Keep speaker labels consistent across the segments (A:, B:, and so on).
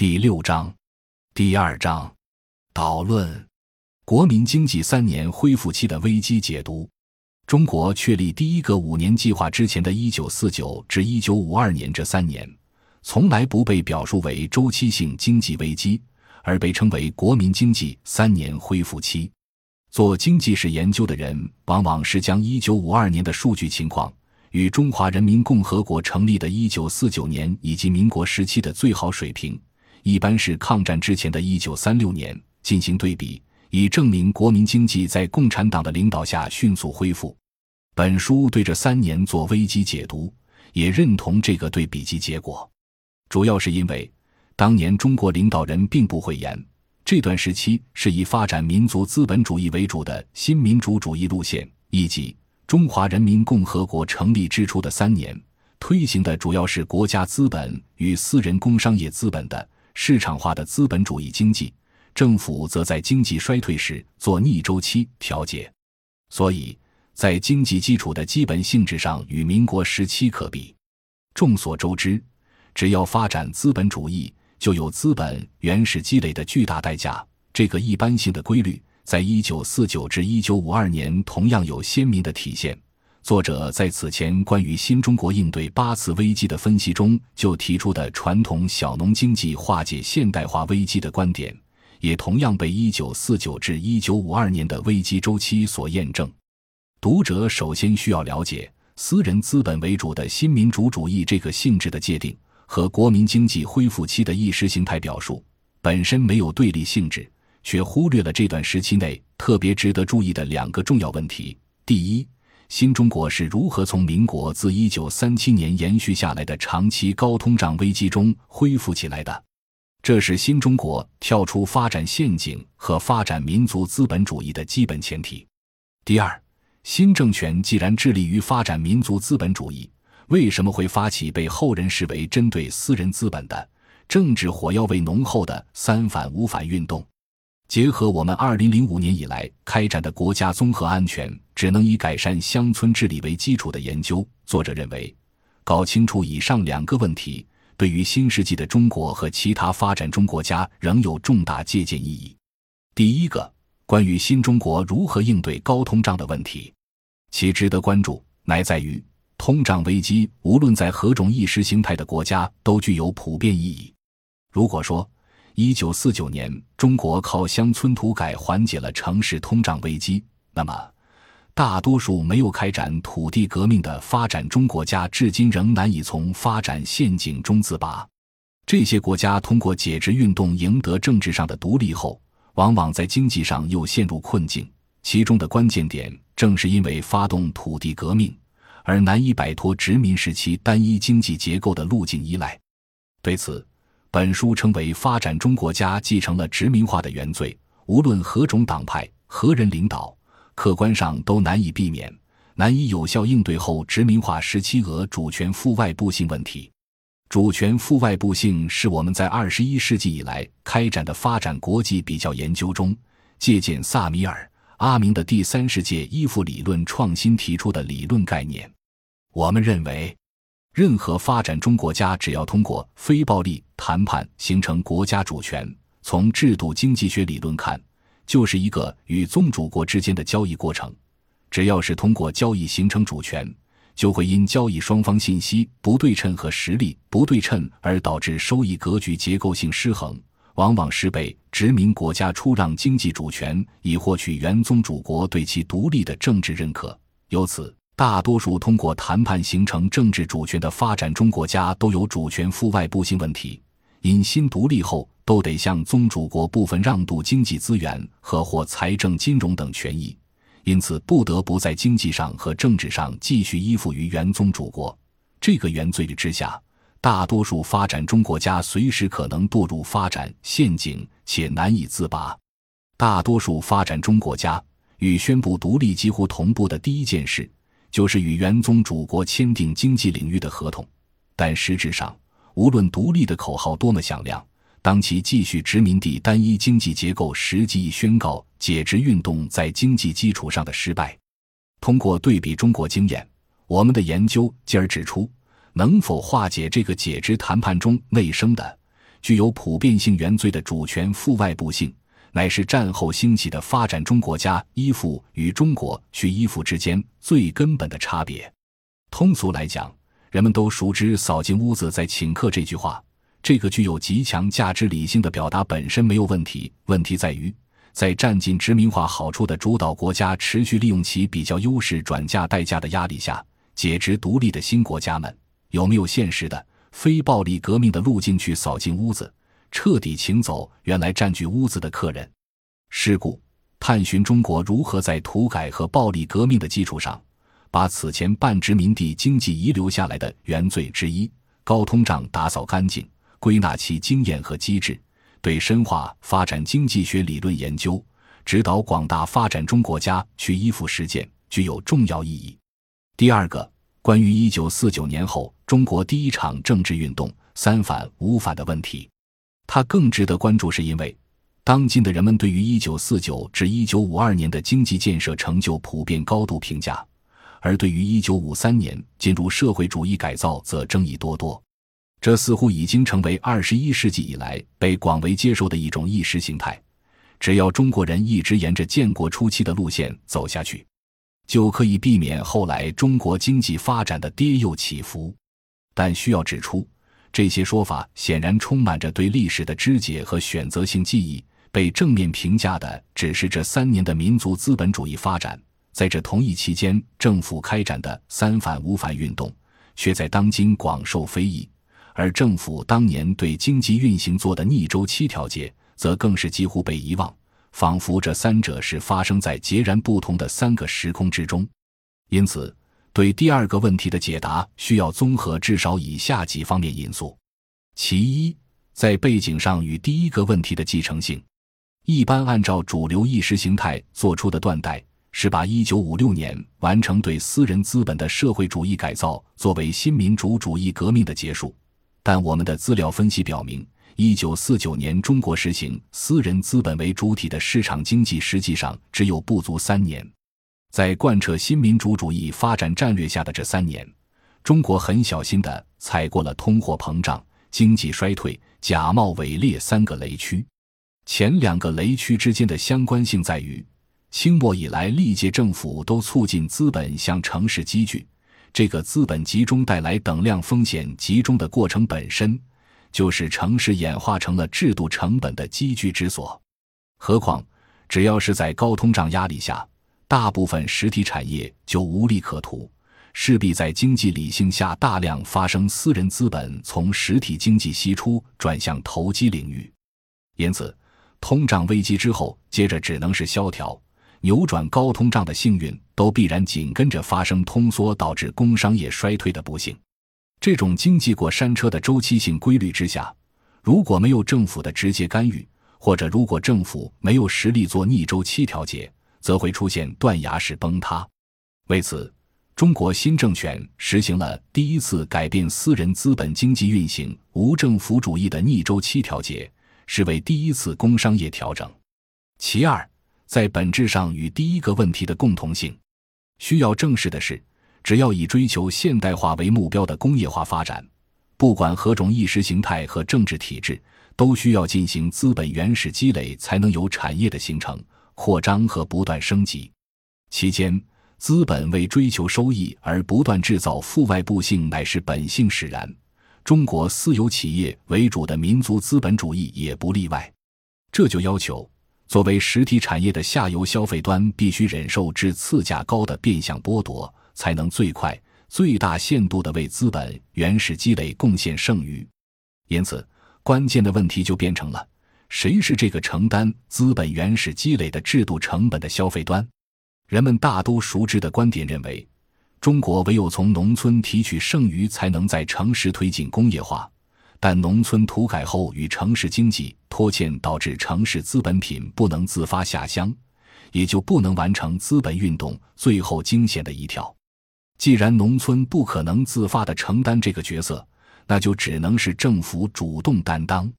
A: 第六章，第二章，导论：国民经济三年恢复期的危机解读。中国确立第一个五年计划之前的1949至1952年这三年，从来不被表述为周期性经济危机，而被称为国民经济三年恢复期。做经济史研究的人，往往是将1952年的数据情况与中华人民共和国成立的1949年以及民国时期的最好水平，一般是抗战之前的1936年进行对比，以证明国民经济在共产党的领导下迅速恢复。本书对这三年做危机解读，也认同这个对比及结果，主要是因为当年中国领导人并不讳言，这段时期是以发展民族资本主义为主的新民主主义路线，以及中华人民共和国成立之初的三年，推行的主要是国家资本与私人工商业资本的市场化的资本主义经济，政府则在经济衰退时做逆周期调节，所以。在经济基础的基本性质上与民国时期可比。众所周知，只要发展资本主义，就有资本原始积累的巨大代价。这个一般性的规律，在一九四九至一九五二年同样有鲜明的体现。作者在此前关于新中国应对八次危机的分析中，就提出的传统小农经济化解现代化危机的观点，也同样被一九四九至一九五二年的危机周期所验证。读者首先需要了解私人资本为主的新民主主义这个性质的界定和国民经济恢复期的意识形态表述本身没有对立性质，却忽略了这段时期内特别值得注意的两个重要问题：第一，新中国是如何从民国自一九三七年延续下来的长期高通胀危机中恢复起来的？这是新中国跳出发展陷阱和发展民族资本主义的基本前提。第二。新政权既然致力于发展民族资本主义，为什么会发起被后人视为针对私人资本的政治火药味浓厚的“三反五反”运动？结合我们二零零五年以来开展的国家综合安全只能以改善乡村治理为基础的研究，作者认为，搞清楚以上两个问题，对于新世纪的中国和其他发展中国家仍有重大借鉴意义。第一个。关于新中国如何应对高通胀的问题，其值得关注乃在于通胀危机无论在何种意识形态的国家都具有普遍意义。如果说一九四九年中国靠乡村土改缓解了城市通胀危机，那么大多数没有开展土地革命的发展中国家至今仍难以从发展陷阱中自拔。这些国家通过解职运动赢得政治上的独立后。往往在经济上又陷入困境，其中的关键点正是因为发动土地革命而难以摆脱殖民时期单一经济结构的路径依赖。对此，本书称为发展中国家继承了殖民化的原罪，无论何种党派、何人领导，客观上都难以避免，难以有效应对后殖民化时期俄主权负外部性问题。主权负外部性是我们在二十一世纪以来开展的发展国际比较研究中，借鉴萨米尔·阿明的第三世界依附理论创新提出的理论概念。我们认为，任何发展中国家只要通过非暴力谈判形成国家主权，从制度经济学理论看，就是一个与宗主国之间的交易过程。只要是通过交易形成主权。就会因交易双方信息不对称和实力不对称而导致收益格局结构性失衡，往往是被殖民国家出让经济主权以获取原宗主国对其独立的政治认可。由此，大多数通过谈判形成政治主权的发展中国家都有主权负外部性问题，因新独立后都得向宗主国部分让渡经济资源和或财政金融等权益。因此，不得不在经济上和政治上继续依附于原宗主国。这个原罪之下，大多数发展中国家随时可能堕入发展陷阱，且难以自拔。大多数发展中国家与宣布独立几乎同步的第一件事，就是与原宗主国签订经济领域的合同。但实质上，无论独立的口号多么响亮。当其继续殖民地单一经济结构，实际宣告解职运动在经济基础上的失败。通过对比中国经验，我们的研究进而指出，能否化解这个解职谈判中内生的具有普遍性原罪的主权负外部性，乃是战后兴起的发展中国家依附与中国需依附之间最根本的差别。通俗来讲，人们都熟知“扫进屋子再请客”这句话，这个具有极强价值理性的表达本身没有问题。问题在于，在占尽殖民化好处的主导国家持续利用其比较优势转嫁代价的压力下，解职独立的新国家们有没有现实的非暴力革命的路径去扫进屋子，彻底请走原来占据屋子的客人？是故，探寻中国如何在土改和暴力革命的基础上。把此前半殖民地经济遗留下来的原罪之一——高通胀打扫干净，归纳其经验和机制，对深化发展经济学理论研究，指导广大发展中国家去依附实践，具有重要意义。第二个，关于一九四九年后中国第一场政治运动“三反五反”的问题，它更值得关注，是因为当今的人们对于一九四九至一九五二年的经济建设成就普遍高度评价。而对于一九五三年进入社会主义改造，则争议多多。这似乎已经成为二十一世纪以来被广为接受的一种意识形态。只要中国人一直沿着建国初期的路线走下去，就可以避免后来中国经济发展的跌宕起伏。但需要指出，这些说法显然充满着对历史的肢解和选择性记忆。被正面评价的只是这三年的民族资本主义发展。在这同一期间，政府开展的“三反五反”运动，却在当今广受非议；而政府当年对经济运行做的逆周期调节，则更是几乎被遗忘，仿佛这三者是发生在截然不同的三个时空之中。因此，对第二个问题的解答，需要综合至少以下几方面因素：其一，在背景上与第一个问题的继承性，一般按照主流意识形态做出的断代。是把一九五六年完成对私人资本的社会主义改造作为新民主主义革命的结束，但我们的资料分析表明，一九四九年中国实行私人资本为主体的市场经济实际上只有不足三年。在贯彻新民主主义发展战略下的这三年，中国很小心地踩过了通货膨胀、经济衰退、假冒伪劣三个雷区。前两个雷区之间的相关性在于。清末以来，历届政府都促进资本向城市积聚，这个资本集中带来等量风险集中的过程本身，就是城市演化成了制度成本的积聚之所。何况，只要是在高通胀压力下，大部分实体产业就无利可图，势必在经济理性下大量发生私人资本从实体经济析出，转向投机领域。因此，通胀危机之后，接着只能是萧条。扭转高通胀的幸运，都必然紧跟着发生通缩，导致工商业衰退的不幸。这种经济过山车的周期性规律之下，如果没有政府的直接干预，或者如果政府没有实力做逆周期调节，则会出现断崖式崩塌。为此，中国新政权实行了第一次改变私人资本经济运行无政府主义的逆周期调节，是为第一次工商业调整。其二。在本质上与第一个问题的共同性，需要正视的是，只要以追求现代化为目标的工业化发展，不管何种意识形态和政治体制，都需要进行资本原始积累，才能有产业的形成、扩张和不断升级。期间，资本为追求收益而不断制造负外部性，乃是本性使然。中国私有企业为主的民族资本主义也不例外。这就要求。作为实体产业的下游消费端，必须忍受至次价高的变相剥夺，才能最快、最大限度地为资本原始积累贡献剩余。因此，关键的问题就变成了：谁是这个承担资本原始积累的制度成本的消费端？人们大都熟知的观点认为，中国唯有从农村提取剩余，才能在城市推进工业化。但农村土改后与城市经济拖欠，导致城市资本品不能自发下乡，也就不能完成资本运动最后惊险的一跳。既然农村不可能自发的承担这个角色，那就只能是政府主动担当。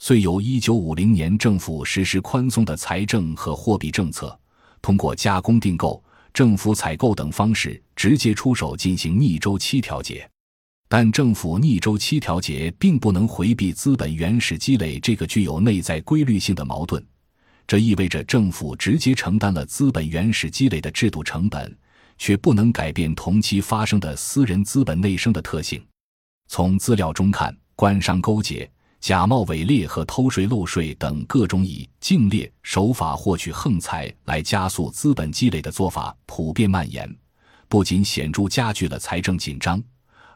A: 遂由一九五零年政府实施宽松的财政和货币政策，通过加工订购、政府采购等方式直接出手进行逆周期调节。但政府逆周期调节并不能回避资本原始积累这个具有内在规律性的矛盾，这意味着政府直接承担了资本原始积累的制度成本，却不能改变同期发生的私人资本内生的特性。从资料中看，官商勾结、假冒伪劣和偷税漏税等各种以竞劣手法获取横财来加速资本积累的做法普遍蔓延，不仅显著加剧了财政紧张。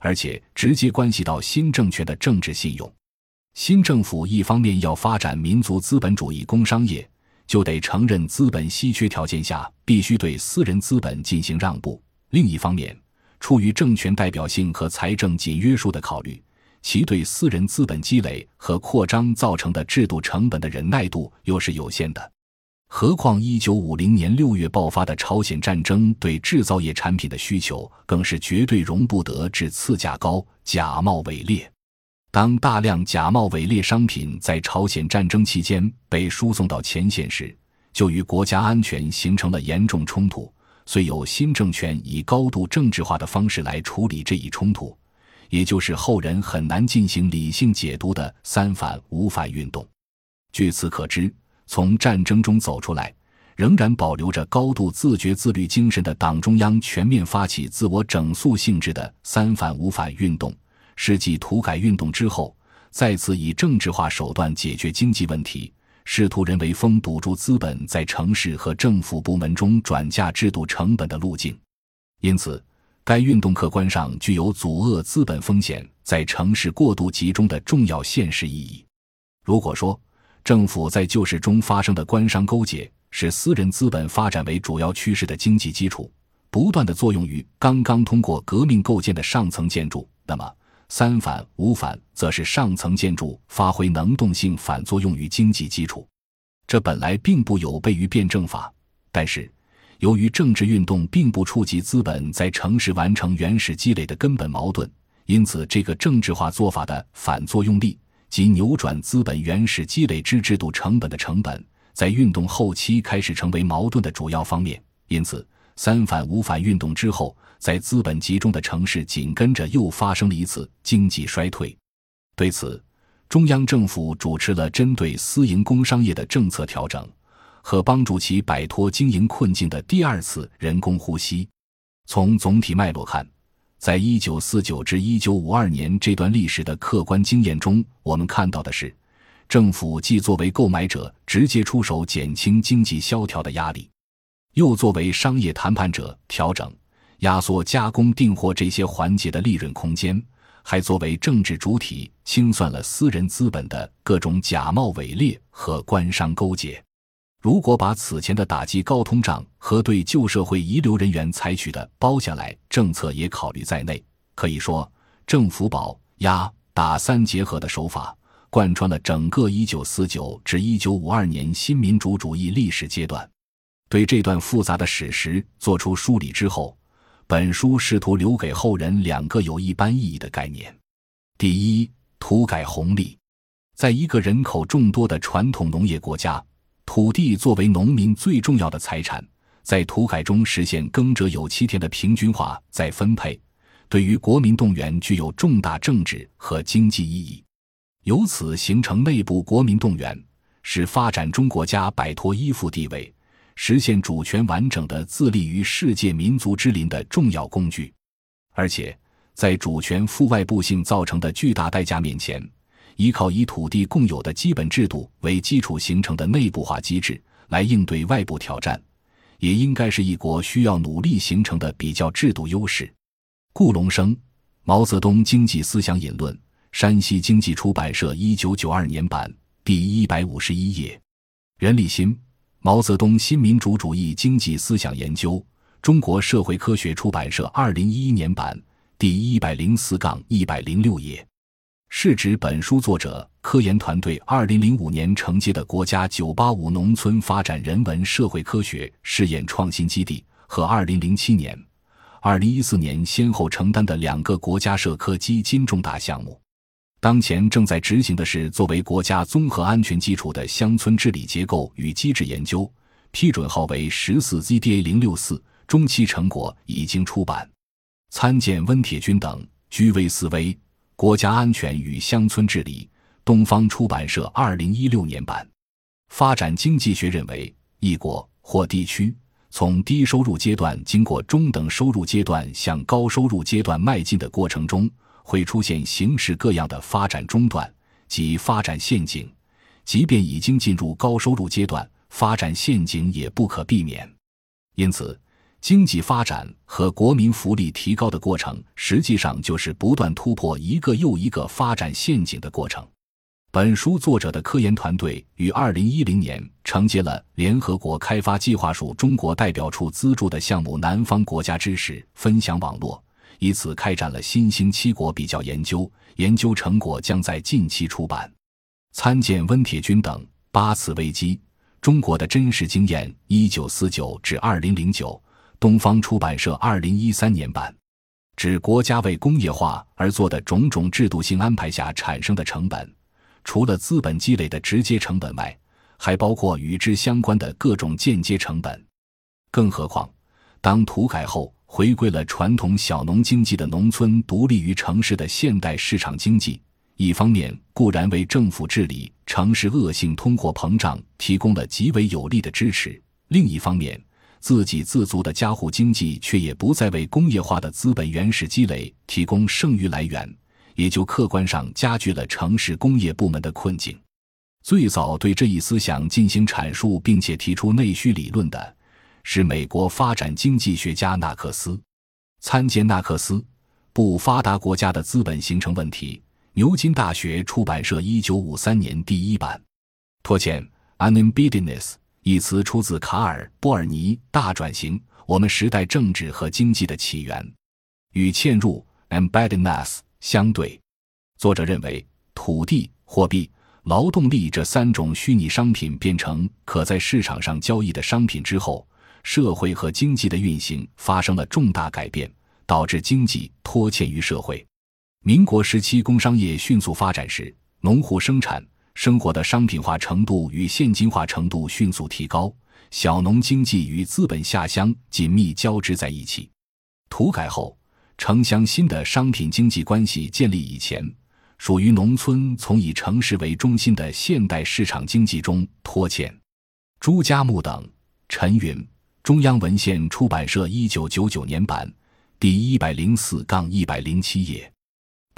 A: 而且直接关系到新政权的政治信用。新政府一方面要发展民族资本主义工商业，就得承认资本稀缺条件下必须对私人资本进行让步；另一方面，出于政权代表性和财政紧约束的考虑，其对私人资本积累和扩张造成的制度成本的忍耐度又是有限的。何况，一九五零年六月爆发的朝鲜战争对制造业产品的需求，更是绝对容不得致次价高、假冒伪劣。当大量假冒伪劣商品在朝鲜战争期间被输送到前线时，就与国家安全形成了严重冲突。虽有新政权以高度政治化的方式来处理这一冲突，也就是后人很难进行理性解读的“三反五反”运动。据此可知。从战争中走出来，仍然保留着高度自觉自律精神的党中央全面发起自我整肃性质的“三反五反”运动，是继土改运动之后，再次以政治化手段解决经济问题，试图人为封堵住资本在城市和政府部门中转嫁制度成本的路径。因此，该运动客观上具有阻遏资本风险在城市过度集中的重要现实意义。如果说，政府在旧市中发生的官商勾结，是私人资本发展为主要趋势的经济基础，不断的作用于刚刚通过革命构建的上层建筑。那么，三反五反则是上层建筑发挥能动性反作用于经济基础。这本来并不有悖于辩证法，但是由于政治运动并不触及资本在城市完成原始积累的根本矛盾，因此这个政治化做法的反作用力。即扭转资本原始积累之制度成本的成本，在运动后期开始成为矛盾的主要方面。因此，三反五反运动之后，在资本集中的城市紧跟着又发生了一次经济衰退。对此，中央政府主持了针对私营工商业的政策调整，和帮助其摆脱经营困境的第二次人工呼吸。从总体脉络看。在一九四九至一九五二年这段历史的客观经验中，我们看到的是，政府既作为购买者直接出手减轻经济萧条的压力，又作为商业谈判者调整、压缩加工订货这些环节的利润空间，还作为政治主体清算了私人资本的各种假冒伪劣和官商勾结。如果把此前的打击高通胀和对旧社会遗留人员采取的包下来政策也考虑在内，可以说政府保压打三结合的手法贯穿了整个1949至1952年新民主主义历史阶段。对这段复杂的史实做出梳理之后，本书试图留给后人两个有一般意义的概念：第一，土改红利，在一个人口众多的传统农业国家。土地作为农民最重要的财产，在土改中实现耕者有其田的平均化再分配，对于国民动员具有重大政治和经济意义。由此形成内部国民动员，使发展中国家摆脱依附地位，实现主权完整的自立于世界民族之林的重要工具。而且，在主权负外部性造成的巨大代价面前。依靠以土地共有的基本制度为基础形成的内部化机制来应对外部挑战，也应该是一国需要努力形成的比较制度优势。顾龙生，《毛泽东经济思想引论》，山西经济出版社一九九二年版，第一百五十一页。任立新，《毛泽东新民主主义经济思想研究》，中国社会科学出版社二零一一年版，第一百零四杠一百零六页。是指本书作者科研团队二零零五年承接的国家“九八五”农村发展人文社会科学试验创新基地和二零零七年、二零一四年先后承担的两个国家社科基金重大项目。当前正在执行的是作为国家综合安全基础的乡村治理结构与机制研究，批准号为十四 ZDA 零六四，中期成果已经出版。参见温铁军等。居危思危：国家安全与乡村治理。东方出版社二零一六年版。发展经济学认为，一国或地区从低收入阶段经过中等收入阶段向高收入阶段迈进的过程中，会出现形式各样的发展中断及发展陷阱。即便已经进入高收入阶段，发展陷阱也不可避免。因此，经济发展和国民福利提高的过程，实际上就是不断突破一个又一个发展陷阱的过程。本书作者的科研团队于二零一零年承接了联合国开发计划署中国代表处资助的项目“南方国家知识分享网络”，以此开展了新兴七国比较研究，研究成果将在近期出版。参见温铁军等八次危机：中国的真实经验（一九四九至二零零九），东方出版社二零一三年版。指国家为工业化而做的种种制度性安排下产生的成本。除了资本积累的直接成本外，还包括与之相关的各种间接成本。更何况，当土改后回归了传统小农经济的农村独立于城市的现代市场经济，一方面固然为政府治理城市恶性通货膨胀提供了极为有力的支持，另一方面，自给自足的家户经济却也不再为工业化的资本原始积累提供剩余来源。也就客观上加剧了城市工业部门的困境。最早对这一思想进行阐述并且提出内需理论的，是美国发展经济学家纳克斯。参见纳克斯《不发达国家的资本形成问题》，牛津大学出版社一九五三年第一版。拖欠 （unembededness） 一词出自卡尔·波尔尼《大转型：我们时代政治和经济的起源》，与嵌入 （embeddedness）。相对，作者认为，土地、货币、劳动力这三种虚拟商品变成可在市场上交易的商品之后，社会和经济的运行发生了重大改变，导致经济拖欠于社会。民国时期工商业迅速发展时，农户生产生活的商品化程度与现金化程度迅速提高，小农经济与资本下乡紧密交织在一起。土改后。城乡新的商品经济关系建立以前，属于农村从以城市为中心的现代市场经济中脱欠。朱家木等，陈云，中央文献出版社一九九九年版，第一百零四杠一百零七页。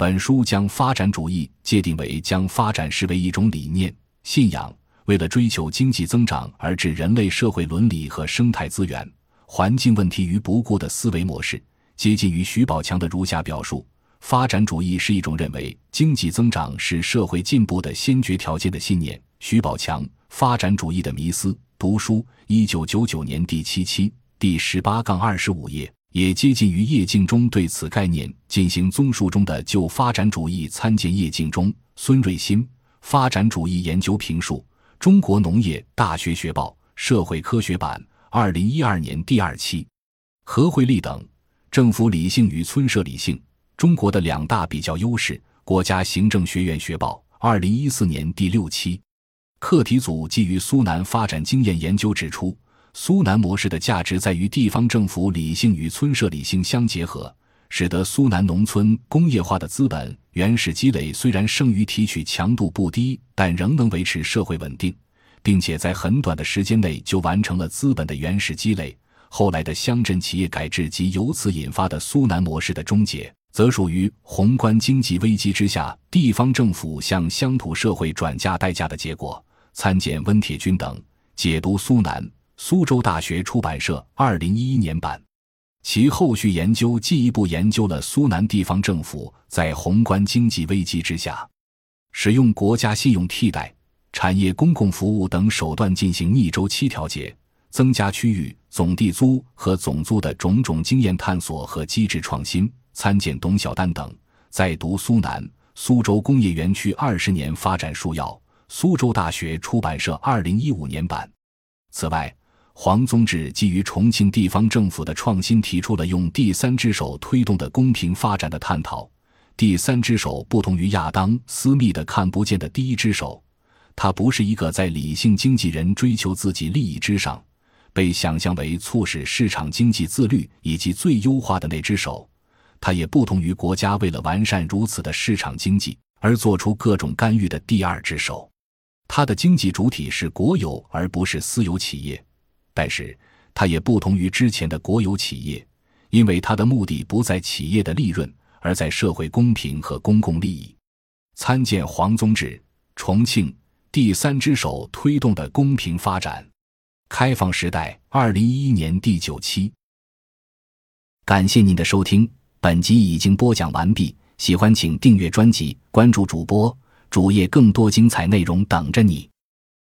A: 本书将发展主义界定为将发展视为一种理念、信仰，为了追求经济增长而置人类社会伦理和生态资源、环境问题于不顾的思维模式。接近于徐宝强的如下表述：发展主义是一种认为经济增长是社会进步的先决条件的信念。徐宝强《发展主义的迷思》读书，一九九九年第七期第十八杠二十五页，也接近于叶敬中对此概念进行综述中的就发展主义参见叶敬中、孙瑞新《发展主义研究评述》，中国农业大学学报社会科学版，二零一二年第二期，何惠利等。政府理性与村社理性，中国的两大比较优势。国家行政学院学报，二零一四年第六期。课题组基于苏南发展经验研究指出，苏南模式的价值在于地方政府理性与村社理性相结合，使得苏南农村工业化的资本原始积累虽然剩余提取强度不低，但仍能维持社会稳定，并且在很短的时间内就完成了资本的原始积累。后来的乡镇企业改制及由此引发的苏南模式的终结，则属于宏观经济危机之下地方政府向乡土社会转嫁代价的结果。参见温铁军等解读苏南，苏州大学出版社二零一一年版。其后续研究进一步研究了苏南地方政府在宏观经济危机之下，使用国家信用替代、产业公共服务等手段进行逆周期调节。增加区域总地租和总租的种种经验探索和机制创新，参见董晓丹等。在读苏南苏州工业园区二十年发展书要，苏州大学出版社二零一五年版。此外，黄宗智基于重庆地方政府的创新，提出了用第三只手推动的公平发展的探讨。第三只手不同于亚当·斯密的看不见的第一只手，它不是一个在理性经纪人追求自己利益之上。被想象为促使市场经济自律以及最优化的那只手，它也不同于国家为了完善如此的市场经济而做出各种干预的第二只手。它的经济主体是国有而不是私有企业，但是它也不同于之前的国有企业，因为它的目的不在企业的利润，而在社会公平和公共利益。参见黄宗治，重庆第三只手推动的公平发展。开放时代，二零一一年第九期。感谢您的收听，本集已经播讲完毕。喜欢请订阅专辑，关注主播主页，更多精彩内容等着你。